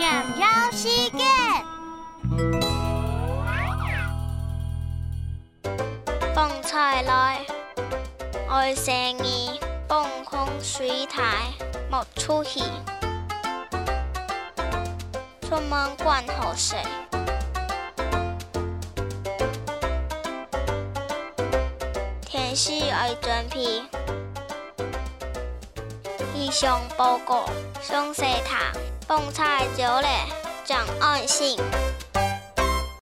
念绕世界。放菜来，爱生你放空水台，木出戏。出门管好谁？天使爱转皮。以上报告，详细谈。蹦菜少嘞，讲安心。